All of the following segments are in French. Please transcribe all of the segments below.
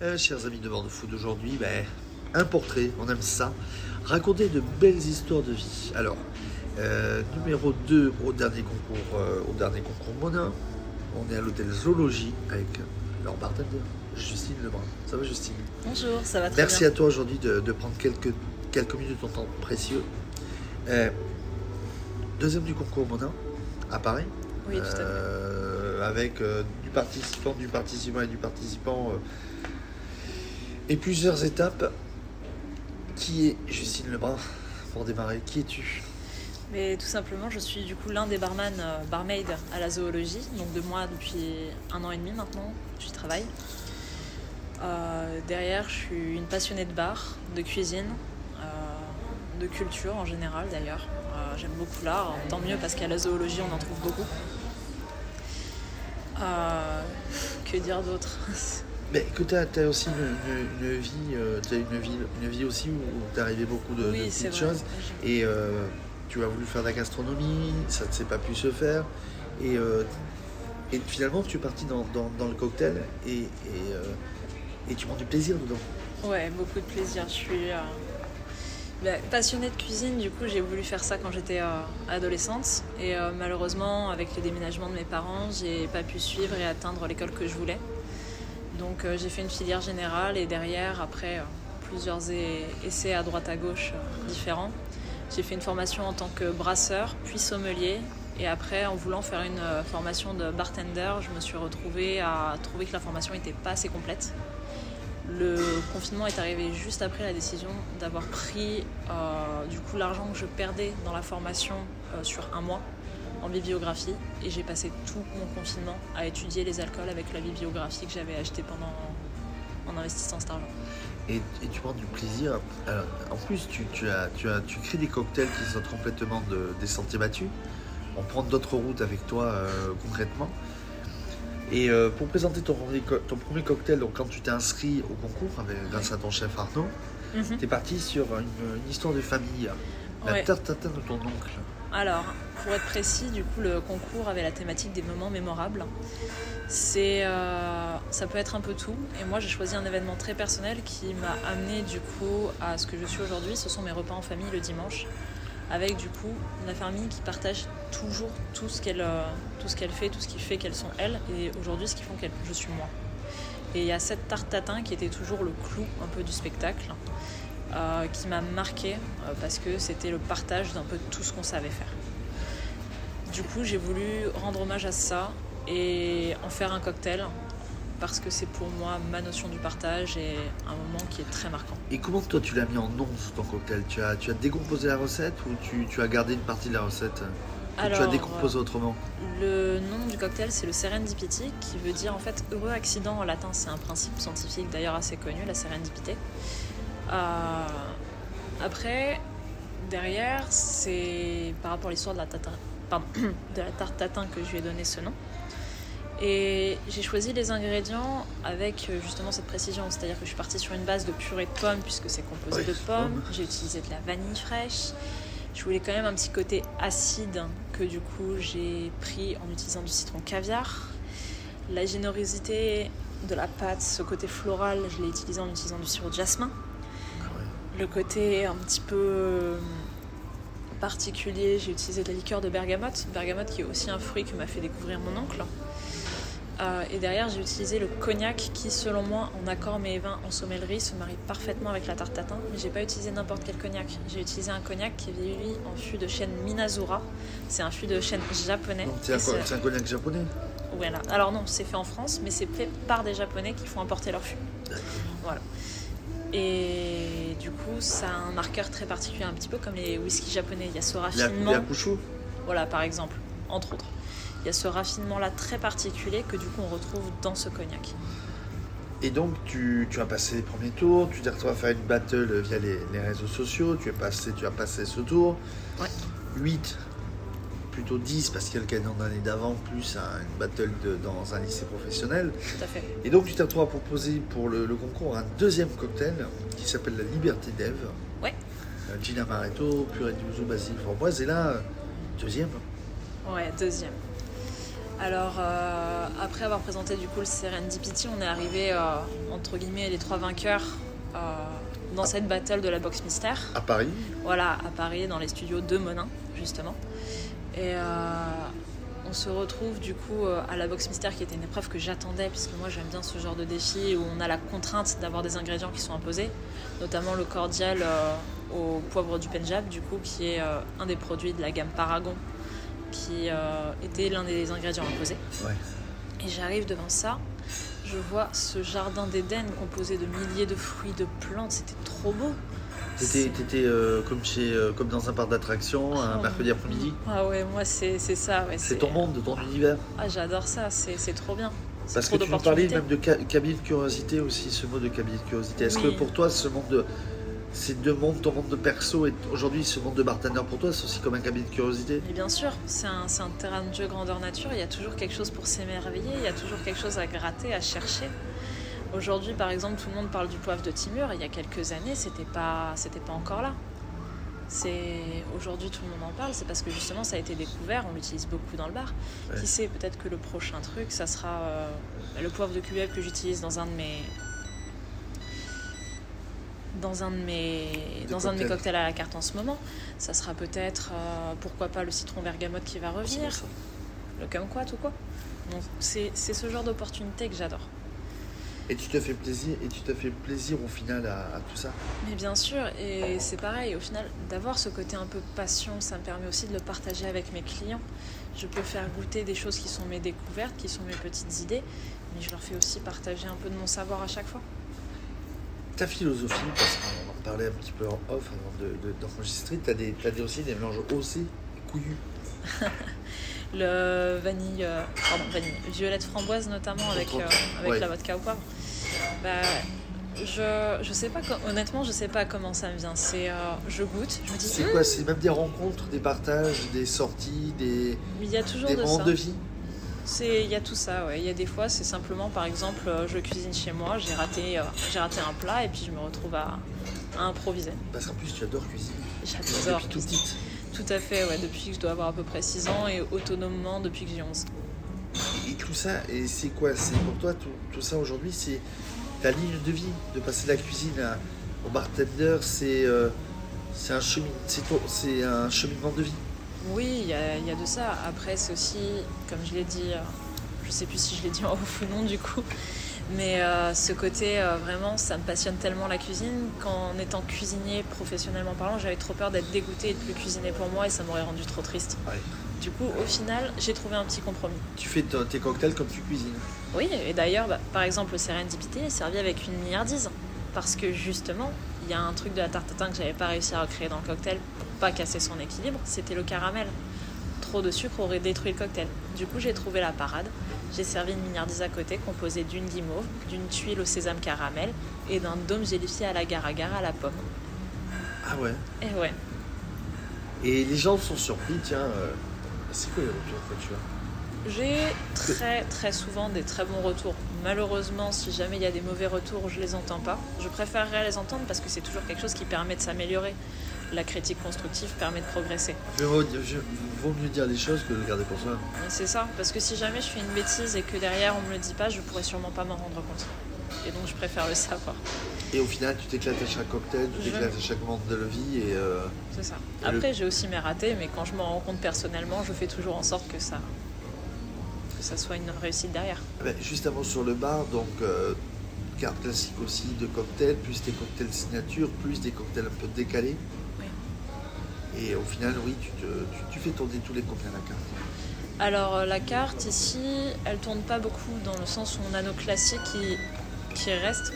Euh, chers amis de Bande Food, aujourd'hui, ben, un portrait, on aime ça. Raconter de belles histoires de vie. Alors, euh, numéro 2 au dernier concours, euh, au dernier concours Mona. On est à l'hôtel Zoologie avec leur bartender, Justine Lebrun. Ça va, Justine? Bonjour, ça va très Merci bien. à toi aujourd'hui de, de prendre quelques, quelques minutes de ton temps précieux. Deuxième du concours Mona, à Paris. Oui, tout à fait. Avec du participant, du participant et du participant et plusieurs étapes. Qui est Justine Lebrun pour démarrer? Qui es-tu? Mais tout simplement, je suis du coup l'un des barman, euh, à la zoologie, donc de moi depuis un an et demi maintenant, j'y travaille. Euh, derrière, je suis une passionnée de bar, de cuisine, euh, de culture en général d'ailleurs. Euh, J'aime beaucoup l'art, tant mieux parce qu'à la zoologie on en trouve beaucoup. Que dire d'autre? Mais que tu as, aussi une, une- une vie, euh, une vie, une vie aussi où tu arrivé beaucoup de, Oui, petites vrai. choses. Et euh, tu as voulu faire de la gastronomie, ça ne s'est pas pu se faire. Et, euh, et finalement, tu es parti dans, dans- dans le cocktail et, et, euh, et tu prends du plaisir dedans. Ouais, beaucoup de plaisir. Je suis bah, passionnée de cuisine, du coup j'ai voulu faire ça quand j'étais adolescente. Et malheureusement, avec le déménagement de mes parents, j'ai pas pu suivre et atteindre l'école que je voulais. Donc euh, j'ai fait une filière générale et derrière, après euh, plusieurs essais à droite à gauche euh, différents, j'ai fait une formation en tant que brasseur, puis sommelier. Et après, en voulant faire une formation de bartender, je me suis retrouvée à trouver que la formation n'était pas assez complète. Le confinement est arrivé juste après la décision d'avoir pris du coup l'argent que je perdais dans la formation sur un mois en bibliographie et j'ai passé tout mon confinement à étudier les alcools avec la bibliographie que j'avais achetée pendant en investissant cet argent. Et, et tu prends du plaisir. Alors, en plus, tu, tu as, tu, as, tu crées des cocktails qui sortent complètement de- des sentiers battus. On prend d'autres routes avec toi euh, concrètement. Et euh, pour présenter ton, premier co- ton premier cocktail, donc quand tu t'es inscrit au concours, avec, grâce à ton chef Arnaud, Mhm. tu es parti sur une, une histoire de famille. La Ouais. tarte tatin de ton oncle. Alors, pour être précis, du coup, le concours avait la thématique des moments mémorables. C'est, euh, ça peut être un peu tout. Et moi, j'ai choisi un événement très personnel qui m'a amené du coup à ce que je suis aujourd'hui. Ce sont mes repas en famille le dimanche, avec du coup la famille qui partage toujours tout ce qu'elle, euh, tout ce qu'elle fait, tout ce qui fait qu'elles sont elles, et aujourd'hui ce qui font qu'elles, je suis moi. Et il y a cette tarte tatin qui était toujours le clou un peu du spectacle. Euh, qui m'a marqué euh, parce que c'était le partage d'un peu tout ce qu'on savait faire. Du coup, j'ai voulu rendre hommage à ça et en faire un cocktail parce que c'est pour moi ma notion du partage et un moment qui est très marquant. Et comment toi tu l'as mis en nom ton cocktail? Tu as, tu as décomposé la recette ou tu, tu as gardé une partie de la recette? Ou tu as Alors, décomposé autrement? Le nom du cocktail, c'est le serendipity, qui veut dire en fait heureux accident en latin. C'est un principe scientifique d'ailleurs assez connu, la sérendipité. Euh, après, derrière, c'est par rapport à l'histoire de la tarte, pardon, de la tarte tatin que je lui ai donné ce nom. Et j'ai choisi les ingrédients avec euh, justement cette précision, c'est-à-dire que je suis partie sur une base de purée de pommes puisque c'est composé Oui, de pommes. pommes. J'ai utilisé de la vanille fraîche. Je voulais quand même un petit côté acide que du coup j'ai pris en utilisant du citron caviar. La générosité de la pâte, ce côté floral, je l'ai utilisé en utilisant du sirop de jasmin. Le côté un petit peu euh, particulier, j'ai utilisé de la liqueur de bergamote. Bergamote qui est aussi un fruit que m'a fait découvrir mon oncle. Euh, et derrière, j'ai utilisé le cognac qui, selon moi, en accord mais vins en sommellerie, se marie parfaitement avec la tarte tatin. Mais j'ai pas utilisé n'importe quel cognac. J'ai utilisé un cognac qui est vieilli en fût de chêne Minazura. C'est un fût de chêne japonais. C'est un, cognac japonais voilà. Alors non, c'est fait en France, mais c'est fait par des Japonais qui font importer leur fût. Voilà. Et coup, ça a un marqueur très particulier, un petit peu comme les whisky japonais. Il y a ce raffinement. il y a Couchou Voilà, par exemple, entre autres. Il y a ce raffinement-là très particulier que du coup on retrouve dans ce cognac. Et donc, tu, tu as passé les premiers tours, tu t'es retrouvé à faire une battle via les, les réseaux sociaux, tu, es passé, tu as passé ce tour. Ouais. 8, plutôt 10, parce qu'il y a le gagnant d'année d'avant, plus un- une battle de- dans un lycée professionnel. Tout à fait. Et donc, tu t'es retrouvé à proposer pour le, le concours un deuxième cocktail qui s'appelle la Liberté d'Ève. Ouais. Euh, Gin Amaretto, purée de yuzu, basilic, framboise. Et là, deuxième. Ouais, deuxième. Alors, euh, après avoir présenté du coup le Serendipity, on est arrivé, euh, entre guillemets, les trois vainqueurs euh, dans cette battle de la boxe mystère. À Paris Voilà, à Paris, dans les studios de Monin, justement. Et euh, on se retrouve du coup euh, à la boxe mystère, qui était une épreuve que j'attendais, puisque moi j'aime bien ce genre de défi où on a la contrainte d'avoir des ingrédients qui sont imposés, notamment le cordial euh, au poivre du Punjab, du coup, qui est euh, un des produits de la gamme Paragon, qui euh, était l'un des ingrédients imposés. Ouais. Et j'arrive devant ça, je vois ce jardin d'Éden composé de milliers de fruits, de plantes, c'était trop beau. T'étais, t'étais, euh, comme, chez, euh, comme dans un parc d'attractions, un Oh. mercredi après-midi. Ah ouais, moi c'est c'est ça. Ouais, C'est ton monde, ton univers. Ah, j'adore ça, c'est c'est trop bien. C'est Parce trop que tu nous parlais même de ca- cabinet de curiosité aussi, ce mot de cabinet de curiosité. Est-ce que pour toi, ce monde de, ces deux mondes, ton monde de perso et aujourd'hui ce monde de bartender, pour toi, c'est aussi comme un cabinet de curiosité? Bien sûr, c'est un, c'est un terrain de jeu grandeur nature, il y a toujours quelque chose pour s'émerveiller, il y a toujours quelque chose à gratter, à chercher. Aujourd'hui, par exemple, tout le monde parle du poivre de Timur, il y a quelques années, c'était pas, c'était pas encore là. C'est aujourd'hui tout le monde en parle, c'est parce que justement ça a été découvert, on l'utilise beaucoup dans le bar. Ouais. Qui sait, peut-être que le prochain truc, ça sera euh, le poivre de Cubeb que j'utilise dans un de mes dans un de mes Des dans un de mes cocktails. cocktails à la carte en ce moment. Ça sera peut-être euh, pourquoi pas le citron bergamote qui va revenir, le kumquat ou quoi. Donc c'est c'est ce genre d'opportunité que j'adore. Et tu te fais plaisir, et tu te fais plaisir au final à, à tout ça. Mais bien sûr, et c'est pareil, au final, d'avoir ce côté un peu passion, ça me permet aussi de le partager avec mes clients. Je peux faire goûter des choses qui sont mes découvertes, qui sont mes petites idées, mais je leur fais aussi partager un peu de mon savoir à chaque fois. Ta philosophie, parce qu'on en parlait un petit peu en off avant de- de- d'enregistrer, t'as des, t'as des aussi des mélanges haussés et couillus. Le vanille, euh, pardon, vanille, violette framboise notamment avec, euh, avec Ouais. la vodka au poivre. Bah, je, je sais pas, honnêtement, je sais pas comment ça me vient. C'est, euh, je goûte, je me dis, C'est quoi C'est même des rencontres, des partages, des sorties, des, il y a toujours des de moments ça. de vie C'est, il y a tout ça, ouais. Il y a des fois, c'est simplement, par exemple, euh, je cuisine chez moi, j'ai raté, j'ai raté un plat et puis je me retrouve à, à improviser. Parce qu'en plus, tu adores cuisiner. J'adore. Depuis tout petite. Tout à fait, ouais. Depuis que je dois avoir à peu près 6 ans et autonomement depuis que j'ai 11. Et tout ça, et c'est quoi? C'est pour toi, tout, tout ça aujourd'hui, c'est ta ligne de vie, de passer de la cuisine à- au bartender, c'est euh, c'est un, chemin, c'est un cheminement de vie. Oui, il y, a- il y a de ça. Après, c'est aussi, comme je l'ai dit, euh, je sais plus si je l'ai dit en off ou non du coup, mais euh, ce côté, euh, vraiment, ça me passionne tellement la cuisine qu'en étant cuisinier professionnellement parlant, j'avais trop peur d'être dégoûtée et de plus cuisiner pour moi et ça m'aurait rendu trop triste. Ouais. Du coup, au final, j'ai trouvé un petit compromis. Tu fais tes cocktails comme tu cuisines. Oui, et d'ailleurs, bah, par exemple, le Serendipity est servi avec une milliardise. Parce que justement, il y a un truc de la tarte tatin que j'avais pas réussi à recréer dans le cocktail pour pas casser son équilibre, c'était le caramel. Trop de sucre aurait détruit le cocktail. Du coup, j'ai trouvé la parade. J'ai servi une milliardise à côté composée d'une guimauve, d'une tuile au sésame caramel et d'un dôme gélifié à la agar à la pomme. Ah ouais. Et ouais. Et les gens sont surpris, tiens, euh, c'est quoi les retours que tu as? J'ai très très souvent des très bons retours. Malheureusement, si jamais il y a des mauvais retours, je les entends pas. Je préférerais les entendre parce que c'est toujours quelque chose qui permet de s'améliorer. La critique constructive permet de progresser. Vaut, mieux dire les choses que de garder pour soi. C'est ça, parce que si jamais je fais une bêtise et que derrière on me le dit pas, je pourrais sûrement pas m'en rendre compte. Et donc je préfère le savoir. Et au final, tu t'éclates à chaque cocktail, tu t'éclates à chaque moment de la vie. Et, euh, C'est ça. Le- Après, j'ai aussi mes ratés, mais quand je m'en rends compte personnellement, je fais toujours en sorte que ça, que ça soit une réussite derrière. ben, juste avant sur le bar, donc euh, carte classique aussi de cocktails, plus des cocktails signature, plus des cocktails un peu décalés. Et au final, oui, tu, te- tu, tu fais tourner tous les combien la carte Alors euh, la carte ici, elle tourne pas beaucoup dans le sens où on a nos classiques qui, qui restent.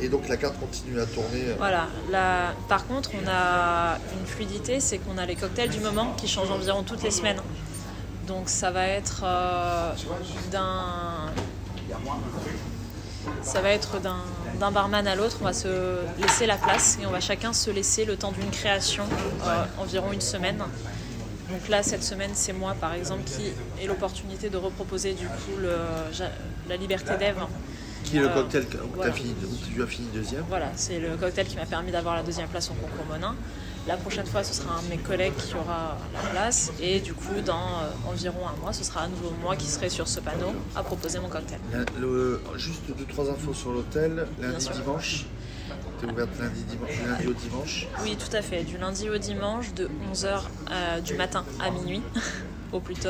Et donc la carte continue à tourner. euh, Voilà. La... Par contre, on a une fluidité, c'est qu'on a les cocktails du moment qui changent environ toutes les semaines. Donc ça va être euh, d'un ça va être d'un d'un barman à l'autre, on va se laisser la place et on va chacun se laisser le temps d'une création, euh, environ une semaine. Donc là, cette semaine, c'est moi, par exemple, qui ai l'opportunité de reproposer du coup le, la liberté d'Ève. Qui est le Euh, cocktail t'as voilà. tu as fini deuxième Voilà, c'est le cocktail qui m'a permis d'avoir la deuxième place au concours Monin. La prochaine fois, ce sera un de mes collègues qui aura la place. Et du coup, dans euh, environ un mois, ce sera à nouveau moi qui serai sur ce panneau à proposer mon cocktail. La- le- juste deux, trois infos sur l'hôtel. Lundi, dimanche. T'es ouverte lundi, dimanche, lundi au dimanche. Oui, tout à fait. Du lundi au dimanche, de 11h du matin à minuit, au plus tôt.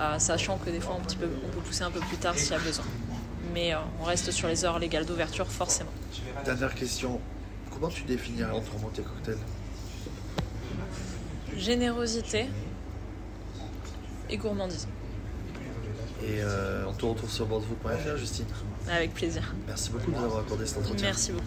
Euh, sachant que des fois, un petit peu, on peut pousser un peu plus tard s'il y a besoin. Mais euh, on reste sur les heures légales d'ouverture, forcément. Dernière question. Comment tu définirais autrement tes cocktails? Générosité et gourmandise. Et euh, on te retrouve sur bordeaux.fr, Justine. Avec plaisir. Merci beaucoup de nous avoir accordé cet entretien. Merci beaucoup.